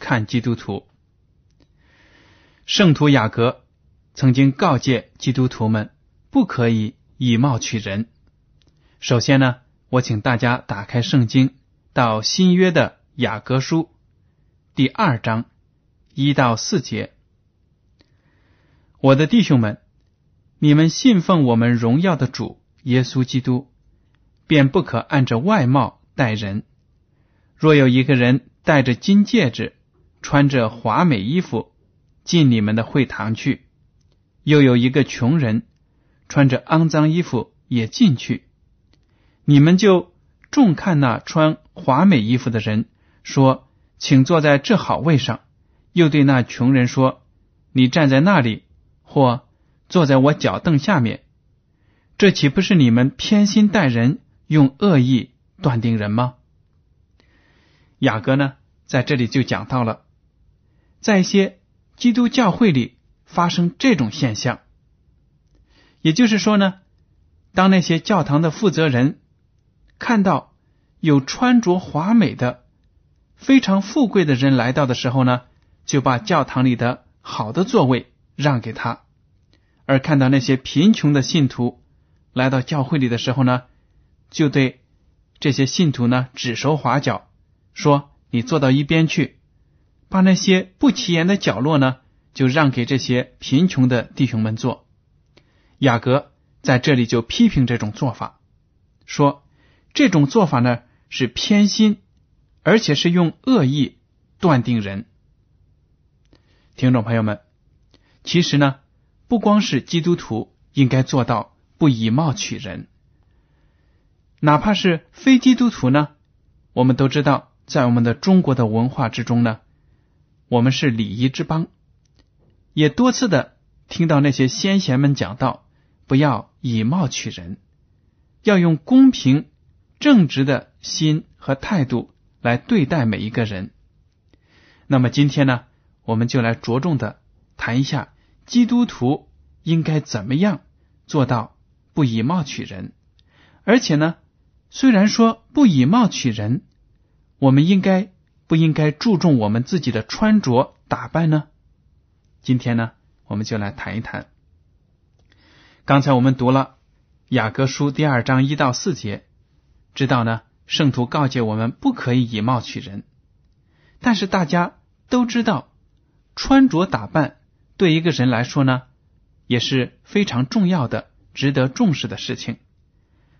看基督徒。圣徒雅各曾经告诫基督徒们不可以以貌取人。首先呢，我请大家打开圣经到新约的雅各书第二章一到四节。我的弟兄们，你们信奉我们荣耀的主耶稣基督。便不可按着外貌待人。若有一个人戴着金戒指，穿着华美衣服进你们的会堂去，又有一个穷人穿着肮脏衣服也进去，你们就重看那穿华美衣服的人，说：“请坐在这好位上。”又对那穷人说：“你站在那里，或坐在我脚凳下面。”这岂不是你们偏心待人？用恶意断定人吗？雅各呢，在这里就讲到了，在一些基督教会里发生这种现象，也就是说呢，当那些教堂的负责人看到有穿着华美的、非常富贵的人来到的时候呢，就把教堂里的好的座位让给他；而看到那些贫穷的信徒来到教会里的时候呢，就对这些信徒呢指手划脚，说：“你坐到一边去，把那些不起眼的角落呢，就让给这些贫穷的弟兄们坐。”雅各在这里就批评这种做法，说：“这种做法呢是偏心，而且是用恶意断定人。”听众朋友们，其实呢，不光是基督徒应该做到不以貌取人。哪怕是非基督徒呢？我们都知道，在我们的中国的文化之中呢，我们是礼仪之邦，也多次的听到那些先贤们讲到，不要以貌取人，要用公平正直的心和态度来对待每一个人。那么今天呢，我们就来着重的谈一下基督徒应该怎么样做到不以貌取人，而且呢。虽然说不以貌取人，我们应该不应该注重我们自己的穿着打扮呢？今天呢，我们就来谈一谈。刚才我们读了雅各书第二章一到四节，知道呢，圣徒告诫我们不可以以貌取人。但是大家都知道，穿着打扮对一个人来说呢，也是非常重要的、值得重视的事情。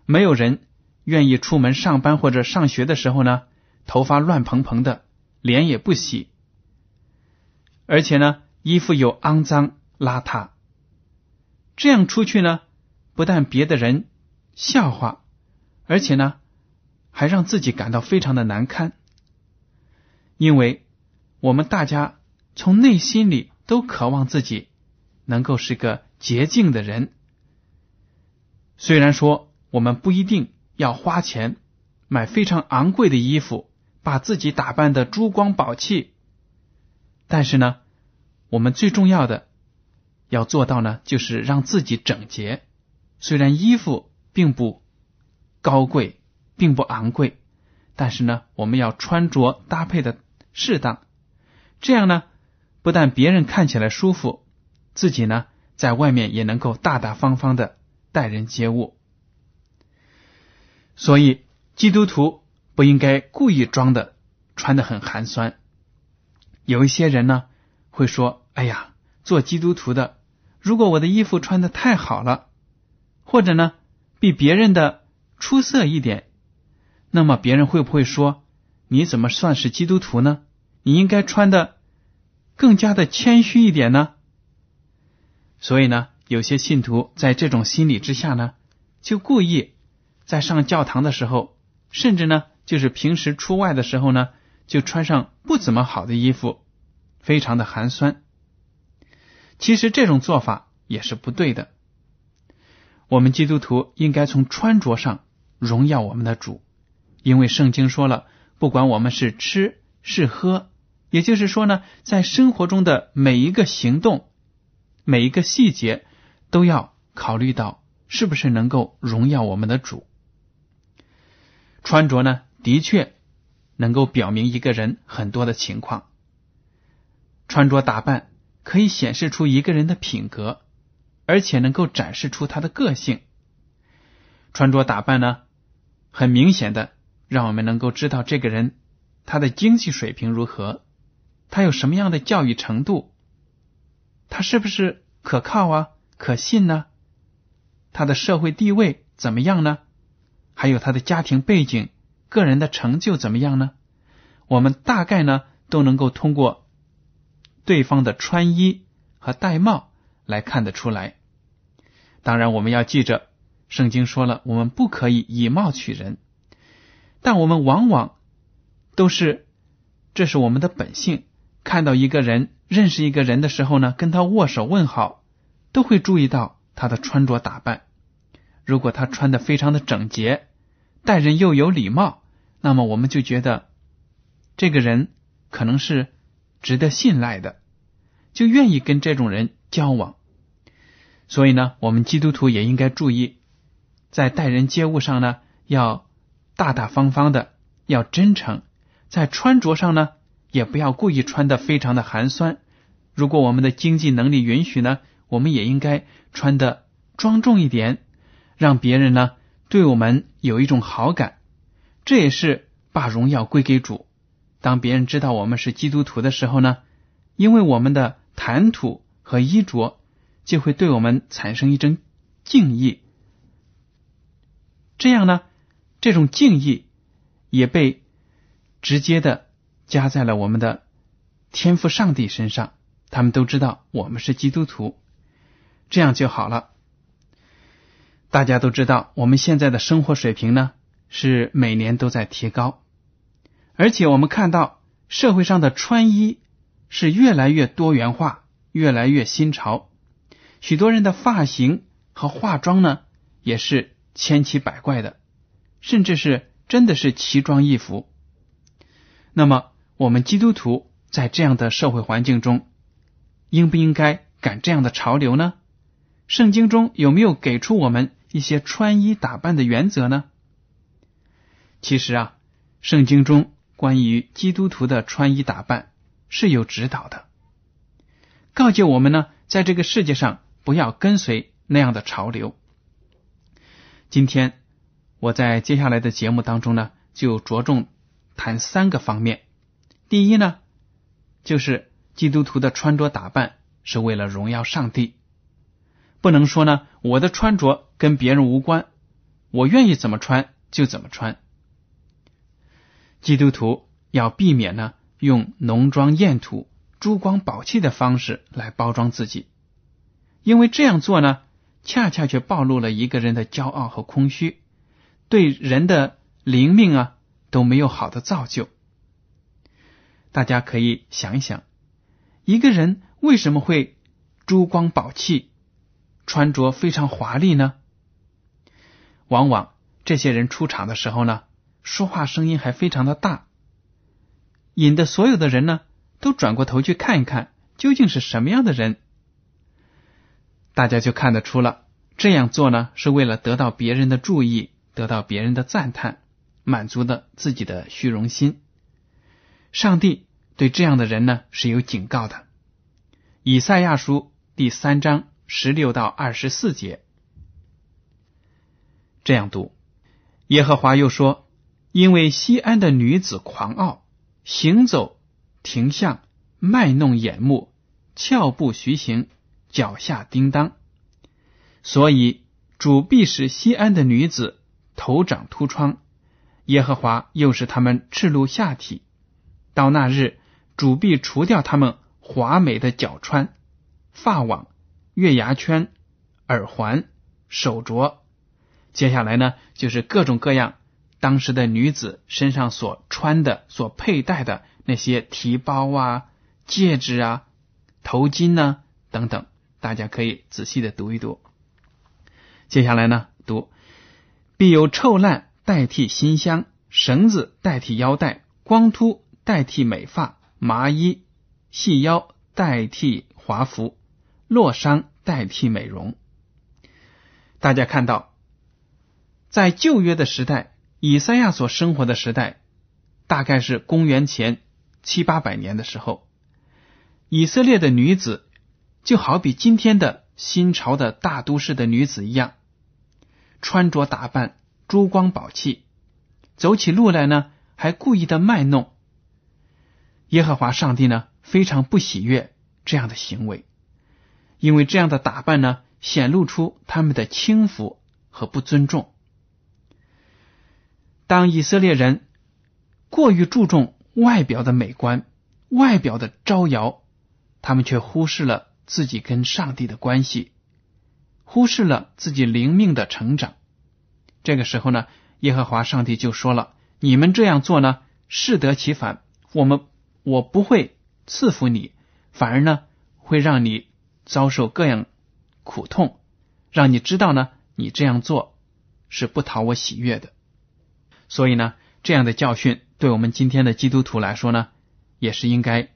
没有人。愿意出门上班或者上学的时候呢，头发乱蓬蓬的，脸也不洗，而且呢，衣服又肮脏邋遢，这样出去呢，不但别的人笑话，而且呢，还让自己感到非常的难堪。因为我们大家从内心里都渴望自己能够是个洁净的人，虽然说我们不一定。要花钱买非常昂贵的衣服，把自己打扮的珠光宝气，但是呢，我们最重要的要做到呢，就是让自己整洁。虽然衣服并不高贵，并不昂贵，但是呢，我们要穿着搭配的适当，这样呢，不但别人看起来舒服，自己呢，在外面也能够大大方方的待人接物。所以，基督徒不应该故意装的穿的很寒酸。有一些人呢会说：“哎呀，做基督徒的，如果我的衣服穿的太好了，或者呢比别人的出色一点，那么别人会不会说你怎么算是基督徒呢？你应该穿的更加的谦虚一点呢？”所以呢，有些信徒在这种心理之下呢，就故意。在上教堂的时候，甚至呢，就是平时出外的时候呢，就穿上不怎么好的衣服，非常的寒酸。其实这种做法也是不对的。我们基督徒应该从穿着上荣耀我们的主，因为圣经说了，不管我们是吃是喝，也就是说呢，在生活中的每一个行动、每一个细节，都要考虑到是不是能够荣耀我们的主。穿着呢，的确能够表明一个人很多的情况。穿着打扮可以显示出一个人的品格，而且能够展示出他的个性。穿着打扮呢，很明显的让我们能够知道这个人他的经济水平如何，他有什么样的教育程度，他是不是可靠啊、可信呢？他的社会地位怎么样呢？还有他的家庭背景、个人的成就怎么样呢？我们大概呢都能够通过对方的穿衣和戴帽来看得出来。当然，我们要记着，圣经说了，我们不可以以貌取人。但我们往往都是，这是我们的本性。看到一个人、认识一个人的时候呢，跟他握手问好，都会注意到他的穿着打扮。如果他穿的非常的整洁。待人又有礼貌，那么我们就觉得这个人可能是值得信赖的，就愿意跟这种人交往。所以呢，我们基督徒也应该注意，在待人接物上呢，要大大方方的，要真诚；在穿着上呢，也不要故意穿的非常的寒酸。如果我们的经济能力允许呢，我们也应该穿的庄重一点，让别人呢。对我们有一种好感，这也是把荣耀归给主。当别人知道我们是基督徒的时候呢，因为我们的谈吐和衣着，就会对我们产生一种敬意。这样呢，这种敬意也被直接的加在了我们的天赋上帝身上。他们都知道我们是基督徒，这样就好了。大家都知道，我们现在的生活水平呢是每年都在提高，而且我们看到社会上的穿衣是越来越多元化，越来越新潮。许多人的发型和化妆呢也是千奇百怪的，甚至是真的是奇装异服。那么，我们基督徒在这样的社会环境中，应不应该赶这样的潮流呢？圣经中有没有给出我们？一些穿衣打扮的原则呢？其实啊，圣经中关于基督徒的穿衣打扮是有指导的，告诫我们呢，在这个世界上不要跟随那样的潮流。今天我在接下来的节目当中呢，就着重谈三个方面。第一呢，就是基督徒的穿着打扮是为了荣耀上帝。不能说呢，我的穿着跟别人无关，我愿意怎么穿就怎么穿。基督徒要避免呢用浓妆艳涂、珠光宝气的方式来包装自己，因为这样做呢，恰恰却暴露了一个人的骄傲和空虚，对人的灵命啊都没有好的造就。大家可以想一想，一个人为什么会珠光宝气？穿着非常华丽呢，往往这些人出场的时候呢，说话声音还非常的大，引得所有的人呢都转过头去看一看，究竟是什么样的人。大家就看得出了，这样做呢是为了得到别人的注意，得到别人的赞叹，满足的自己的虚荣心。上帝对这样的人呢是有警告的，《以赛亚书》第三章十六到二十四节这样读：耶和华又说，因为西安的女子狂傲，行走停向，卖弄眼目，俏步徐行，脚下叮当，所以主必使西安的女子头长秃疮，耶和华又使他们赤露下体。到那日，主必除掉他们华美的脚穿、发网、月牙圈、耳环、手镯。接下来呢，就是各种各样当时的女子身上所穿的、所佩戴的那些提包啊、戒指啊、头巾呢等等。大家可以仔细的读一读。接下来呢，读必有臭烂代替新香，绳子代替腰带，光秃。代替美发，麻衣细腰代替华服，落伤代替美容。大家看到，在旧约的时代，以赛亚所生活的时代，大概是公元前七八百年的时候，以色列的女子就好比今天的新朝的大都市的女子一样，穿着打扮珠光宝气，走起路来呢，还故意的卖弄。耶和华上帝呢，非常不喜悦这样的行为，因为这样的打扮呢，显露出他们的轻浮和不尊重。当以色列人过于注重外表的美观、外表的招摇，他们却忽视了自己跟上帝的关系，忽视了自己灵命的成长。这个时候呢，耶和华上帝就说了：“你们这样做呢，适得其反。我们。”我不会赐福你，反而呢会让你遭受各样苦痛，让你知道呢你这样做是不讨我喜悦的。所以呢，这样的教训对我们今天的基督徒来说呢，也是应该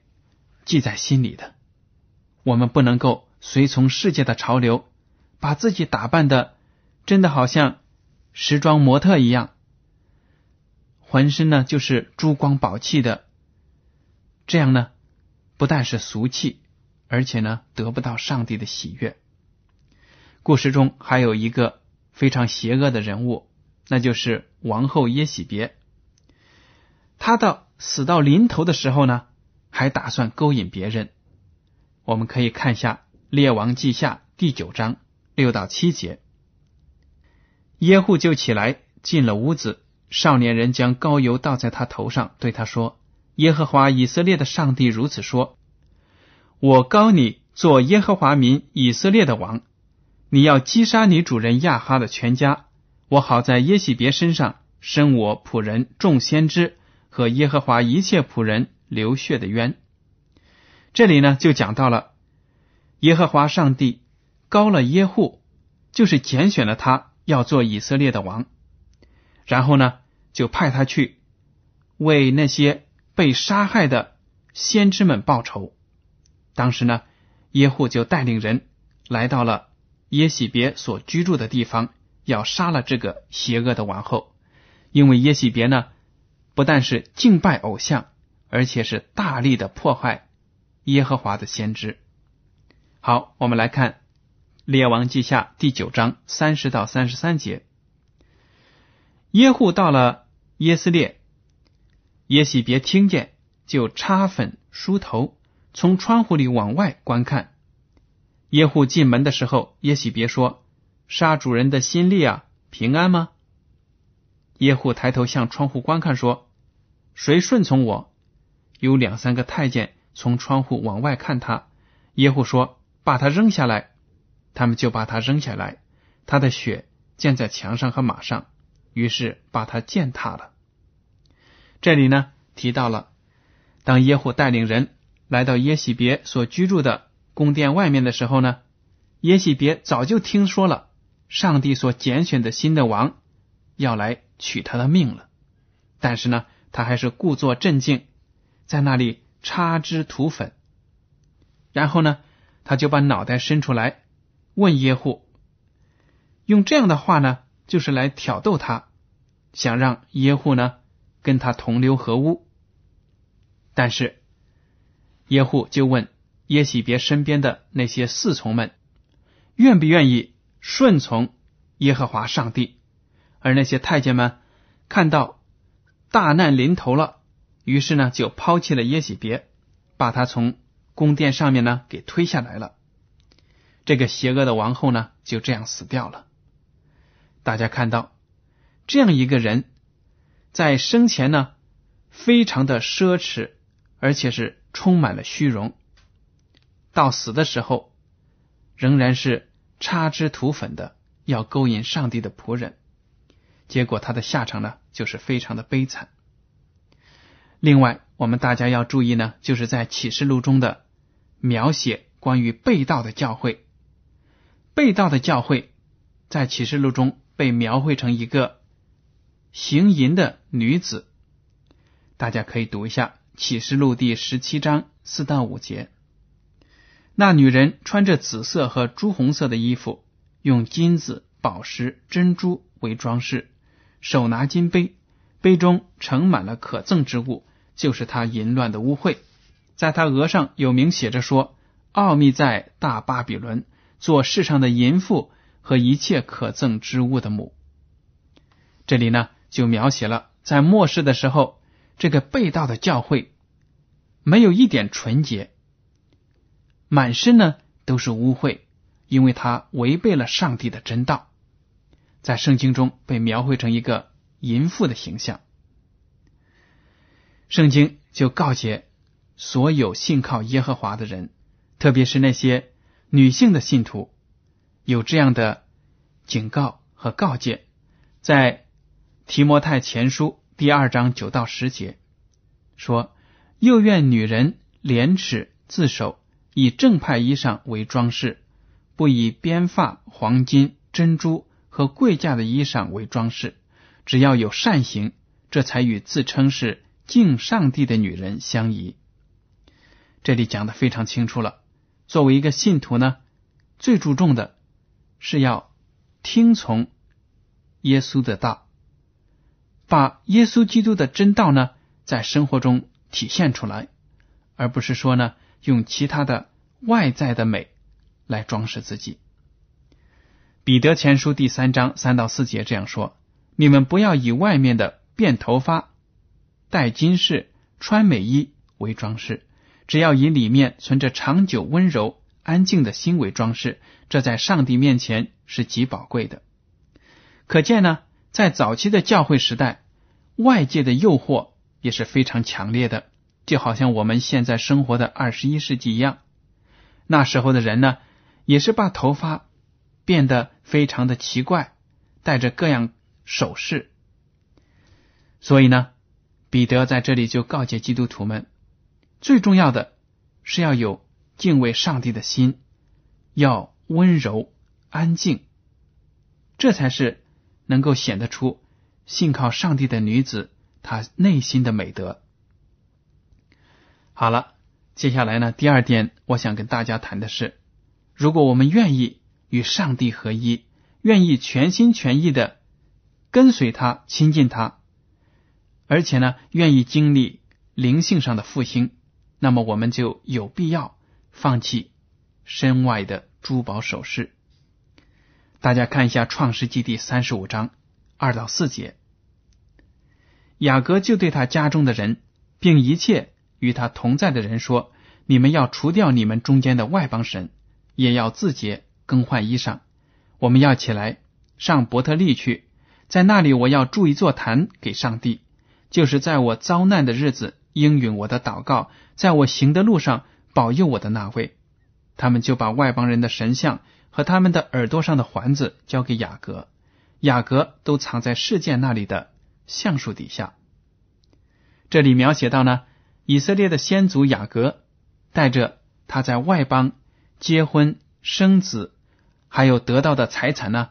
记在心里的。我们不能够随从世界的潮流，把自己打扮的真的好像时装模特一样，浑身呢就是珠光宝气的。这样呢，不但是俗气，而且呢得不到上帝的喜悦。故事中还有一个非常邪恶的人物，那就是王后耶喜别。他到死到临头的时候呢，还打算勾引别人。我们可以看一下《列王记下》第九章六到七节。耶户就起来进了屋子，少年人将膏油倒在他头上，对他说。耶和华以色列的上帝如此说：“我高你做耶和华民以色列的王，你要击杀你主人亚哈的全家。我好在耶喜别身上生我仆人众先知和耶和华一切仆人流血的冤。”这里呢，就讲到了耶和华上帝高了耶户，就是拣选了他要做以色列的王，然后呢，就派他去为那些。被杀害的先知们报仇。当时呢，耶户就带领人来到了耶喜别所居住的地方，要杀了这个邪恶的王后。因为耶喜别呢，不但是敬拜偶像，而且是大力的破坏耶和华的先知。好，我们来看《列王记下》第九章三十到三十三节。耶户到了耶斯列。耶喜别听见，就擦粉梳头，从窗户里往外观看。耶户进门的时候，耶喜别说：“杀主人的心力啊，平安吗？”耶户抬头向窗户观看，说：“谁顺从我？”有两三个太监从窗户往外看他。耶户说：“把他扔下来。”他们就把他扔下来，他的血溅在墙上和马上，于是把他践踏了。这里呢提到了，当耶户带领人来到耶喜别所居住的宫殿外面的时候呢，耶喜别早就听说了上帝所拣选的新的王要来取他的命了，但是呢，他还是故作镇静，在那里插枝涂粉。然后呢，他就把脑袋伸出来问耶户，用这样的话呢，就是来挑逗他，想让耶户呢跟他同流合污。但是耶户就问耶喜别身边的那些侍从们，愿不愿意顺从耶和华上帝？而那些太监们看到大难临头了，于是呢就抛弃了耶喜别，把他从宫殿上面呢给推下来了。这个邪恶的王后呢就这样死掉了。大家看到这样一个人，在生前呢非常的奢侈，而且是充满了虚荣，到死的时候仍然是插枝涂粉的，要勾引上帝的仆人。结果他的下场呢，就是非常的悲惨。另外，我们大家要注意呢，就是在启示录中的描写关于被盗的教会，被盗的教会在启示录中被描绘成一个行淫的女子。大家可以读一下启示录第十七章四到五节。那女人穿着紫色和朱红色的衣服，用金子、宝石、珍珠为装饰。手拿金杯，杯中盛满了可憎之物，就是她淫乱的污秽。在他额上有名写着说：“奥秘在大巴比伦，做世上的淫妇和一切可憎之物的母。”这里呢，就描写了在末世的时候，这个被盗的教会没有一点纯洁，满身呢都是污秽，因为他违背了上帝的真道。在圣经中被描绘成一个淫妇的形象，圣经就告诫所有信靠耶和华的人，特别是那些女性的信徒，有这样的警告和告诫，在提摩太前书第二章九到十节说：“又愿女人廉耻自守，以正派衣裳为装饰，不以编发、黄金、珍珠。”和贵价的衣裳为装饰，只要有善行，这才与自称是敬上帝的女人相宜。这里讲的非常清楚了。作为一个信徒呢，最注重的是要听从耶稣的道，把耶稣基督的真道呢在生活中体现出来，而不是说呢用其他的外在的美来装饰自己。彼得前书第三章三到四节这样说：“你们不要以外面的辫头发、戴金饰、穿美衣为装饰，只要以里面存着长久温柔安静的心为装饰。这在上帝面前是极宝贵的。”可见呢，在早期的教会时代，外界的诱惑也是非常强烈的，就好像我们现在生活的二十一世纪一样。那时候的人呢，也是把头发。变得非常的奇怪，带着各样首饰。所以呢，彼得在这里就告诫基督徒们，最重要的是要有敬畏上帝的心，要温柔安静，这才是能够显得出信靠上帝的女子她内心的美德。好了，接下来呢，第二点我想跟大家谈的是，如果我们愿意。与上帝合一，愿意全心全意的跟随他、亲近他，而且呢，愿意经历灵性上的复兴，那么我们就有必要放弃身外的珠宝首饰。大家看一下《创世纪》第三十五章二到四节，雅各就对他家中的人，并一切与他同在的人说：“你们要除掉你们中间的外邦神，也要自洁。”更换衣裳，我们要起来上伯特利去，在那里我要筑一座坛给上帝，就是在我遭难的日子应允我的祷告，在我行的路上保佑我的那位。他们就把外邦人的神像和他们的耳朵上的环子交给雅各，雅各都藏在事件那里的橡树底下。这里描写到呢，以色列的先祖雅各带着他在外邦结婚生子。还有得到的财产呢，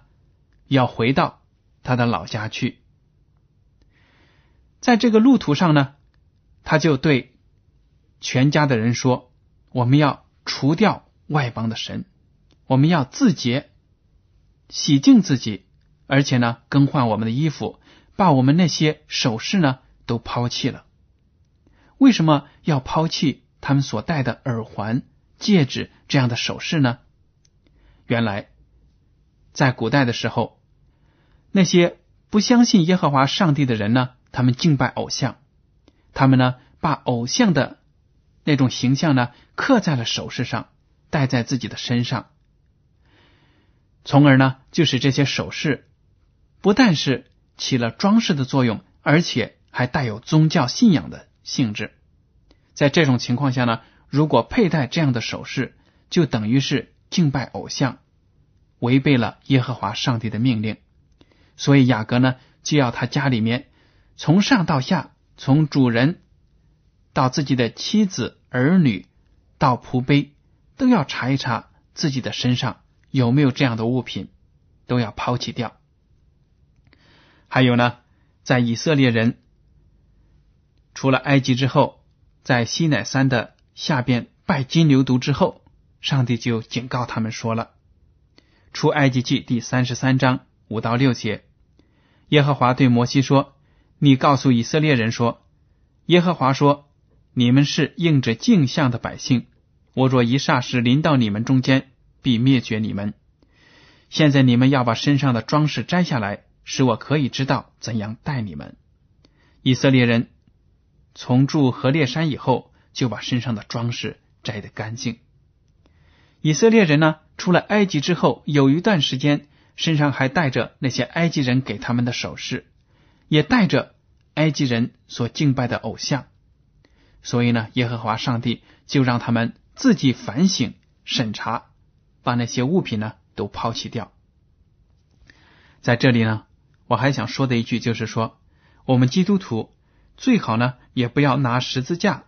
要回到他的老家去。在这个路途上呢，他就对全家的人说：“我们要除掉外邦的神，我们要自洁，洗净自己，而且呢，更换我们的衣服，把我们那些首饰呢都抛弃了。为什么要抛弃他们所戴的耳环、戒指这样的首饰呢？原来，在古代的时候，那些不相信耶和华上帝的人呢，他们敬拜偶像，他们呢把偶像的。那种形象呢，刻在了首饰上，戴在自己的身上，从而呢，就使这些首饰不但是起了装饰的作用，而且还带有宗教信仰的性质。在这种情况下呢，如果佩戴这样的首饰，就等于是敬拜偶像，违背了耶和华上帝的命令。所以雅各呢，就要他家里面从上到下，从主人。到自己的妻子、儿女，到仆卑，都要查一查自己的身上有没有这样的物品，都要抛弃掉。还有呢，在以色列人除了埃及之后，在西乃山的下边拜金牛犊之后，上帝就警告他们说了：“出埃及记第三十三章五到六节，耶和华对摩西说：‘你告诉以色列人说，耶和华说。’”你们是应着镜像的百姓，我若一霎时临到你们中间，必灭绝你们。现在你们要把身上的装饰摘下来，使我可以知道怎样待你们。以色列人从住何烈山以后，就把身上的装饰摘得干净。以色列人呢，出了埃及之后，有一段时间身上还带着那些埃及人给他们的首饰，也带着埃及人所敬拜的偶像。所以呢，耶和华上帝就让他们自己反省、审查，把那些物品呢都抛弃掉。在这里呢，我还想说的一句就是说，我们基督徒最好呢也不要拿十字架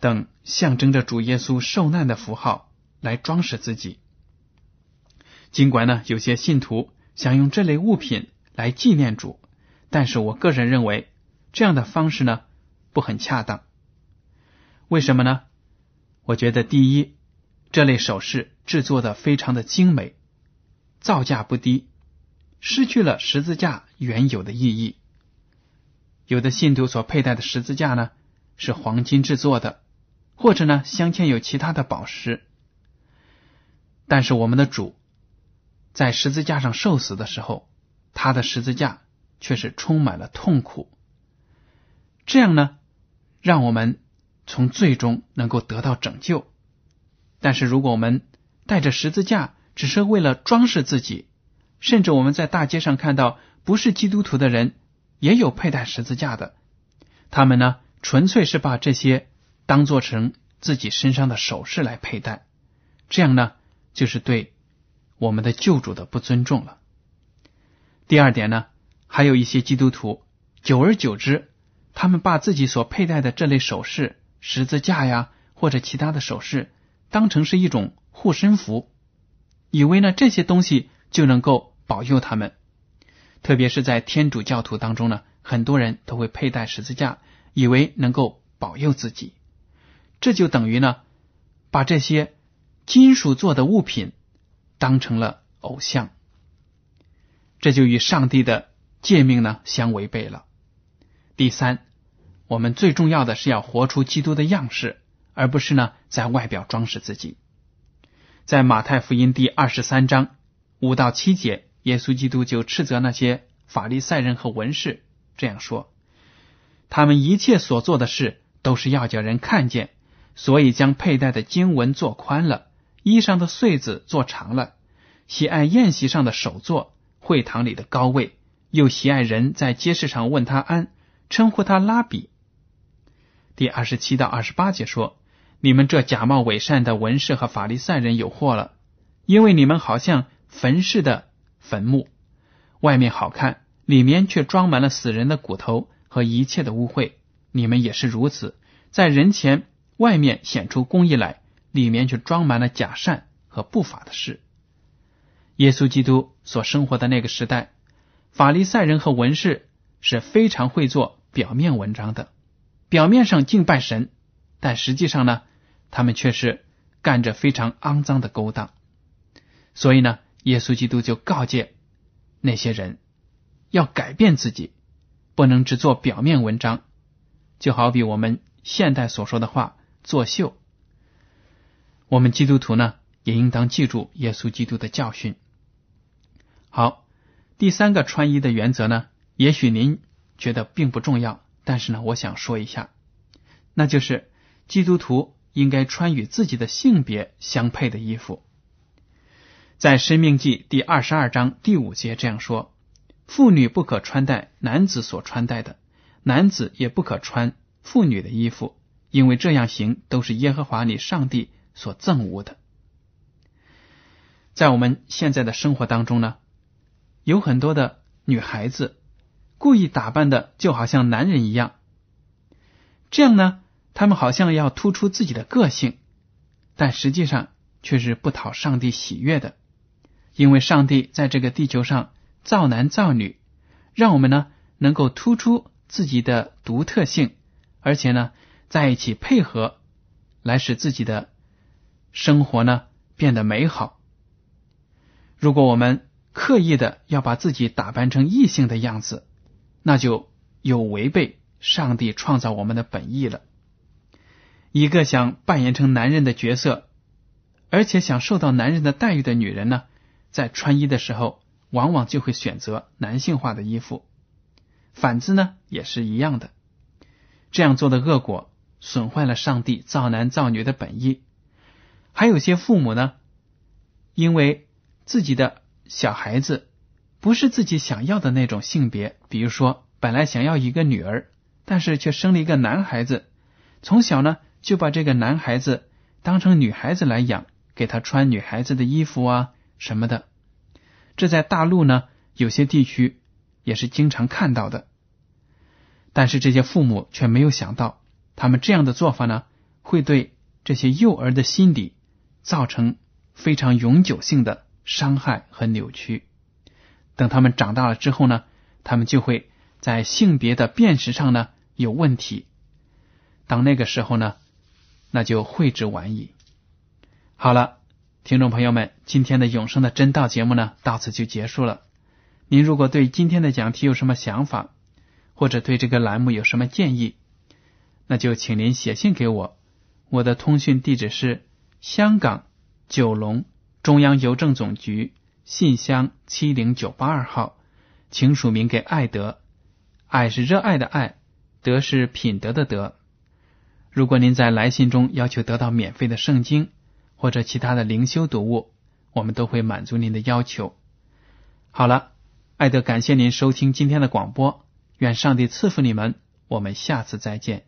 等象征着主耶稣受难的符号来装饰自己。尽管呢，有些信徒想用这类物品来纪念主，但是我个人认为这样的方式呢不很恰当。为什么呢？我觉得第一，这类首饰制作的非常的精美，造价不低，失去了十字架原有的意义。有的信徒所佩戴的十字架呢，是黄金制作的，或者呢镶嵌有其他的宝石。但是我们的主在十字架上受死的时候，他的十字架却是充满了痛苦。这样呢，让我们。从最终能够得到拯救，但是如果我们带着十字架只是为了装饰自己，甚至我们在大街上看到不是基督徒的人也有佩戴十字架的，他们呢纯粹是把这些当做成自己身上的首饰来佩戴，这样呢就是对我们的救主的不尊重了。第二点呢，还有一些基督徒，久而久之，他们把自己所佩戴的这类首饰。十字架呀，或者其他的首饰，当成是一种护身符，以为呢这些东西就能够保佑他们。特别是在天主教徒当中呢，很多人都会佩戴十字架，以为能够保佑自己。这就等于呢，把这些金属做的物品当成了偶像，这就与上帝的诫命呢相违背了。第三。我们最重要的是要活出基督的样式，而不是呢在外表装饰自己。在马太福音第二十三章五到七节，耶稣基督就斥责那些法利赛人和文士这样说：“他们一切所做的事，都是要叫人看见，所以将佩戴的经文做宽了，衣裳的穗子做长了，喜爱宴席上的首座，会堂里的高位，又喜爱人在街市上问他安，称呼他拉比。”第二十七到二十八节说：“你们这假冒伪善的文士和法利赛人有祸了，因为你们好像坟似的坟墓，外面好看，里面却装满了死人的骨头和一切的污秽。你们也是如此，在人前外面显出公义来，里面却装满了假善和不法的事。”耶稣基督所生活的那个时代，法利赛人和文士是非常会做表面文章的。表面上敬拜神，但实际上呢，他们却是干着非常肮脏的勾当。所以呢，耶稣基督就告诫那些人要改变自己，不能只做表面文章，就好比我们现代所说的话“作秀”。我们基督徒呢，也应当记住耶稣基督的教训。好，第三个穿衣的原则呢，也许您觉得并不重要，但是呢，我想说一下，那就是基督徒应该穿与自己的性别相配的衣服。在《生命记》第二十二章第五节这样说：“妇女不可穿戴男子所穿戴的，男子也不可穿妇女的衣服，因为这样行都是耶和华你上帝所憎恶的。”在我们现在的生活当中呢。有很多的女孩子故意打扮的就好像男人一样，这样呢，他们好像要突出自己的个性，但实际上却是不讨上帝喜悦的。因为上帝在这个地球上造男造女，让我们呢能够突出自己的独特性，而且呢在一起配合，来使自己的生活呢变得美好。如果我们刻意的要把自己打扮成异性的样子，那就有违背上帝创造我们的本意了。一个想扮演成男人的角色，而且想受到男人的待遇的女人呢，在穿衣的时候，往往就会选择男性化的衣服。反之呢，也是一样的。这样做的恶果，损坏了上帝造男造女的本意。还有些父母呢，因为自己的。小孩子不是自己想要的那种性别，比如说本来想要一个女儿，但是却生了一个男孩子，从小呢就把这个男孩子当成女孩子来养，给他穿女孩子的衣服啊什么的。这在大陆呢有些地区也是经常看到的，但是这些父母却没有想到，他们这样的做法呢会对这些幼儿的心理造成非常永久性的。伤害和扭曲，等他们长大了之后呢，他们就会在性别的辨识上呢有问题。当那个时候呢，那就悔之晚矣。好了，听众朋友们，今天的永生的真道节目呢到此就结束了。您如果对今天的讲题有什么想法，或者对这个栏目有什么建议，那就请您写信给我。我的通讯地址是香港九龙。中央邮政总局信箱七零九八二号，请署名给爱德。爱是热爱的爱，德是品德的德。如果您在来信中要求得到免费的圣经或者其他的灵修读物，我们都会满足您的要求。好了，爱德感谢您收听今天的广播，愿上帝赐福你们。我们下次再见。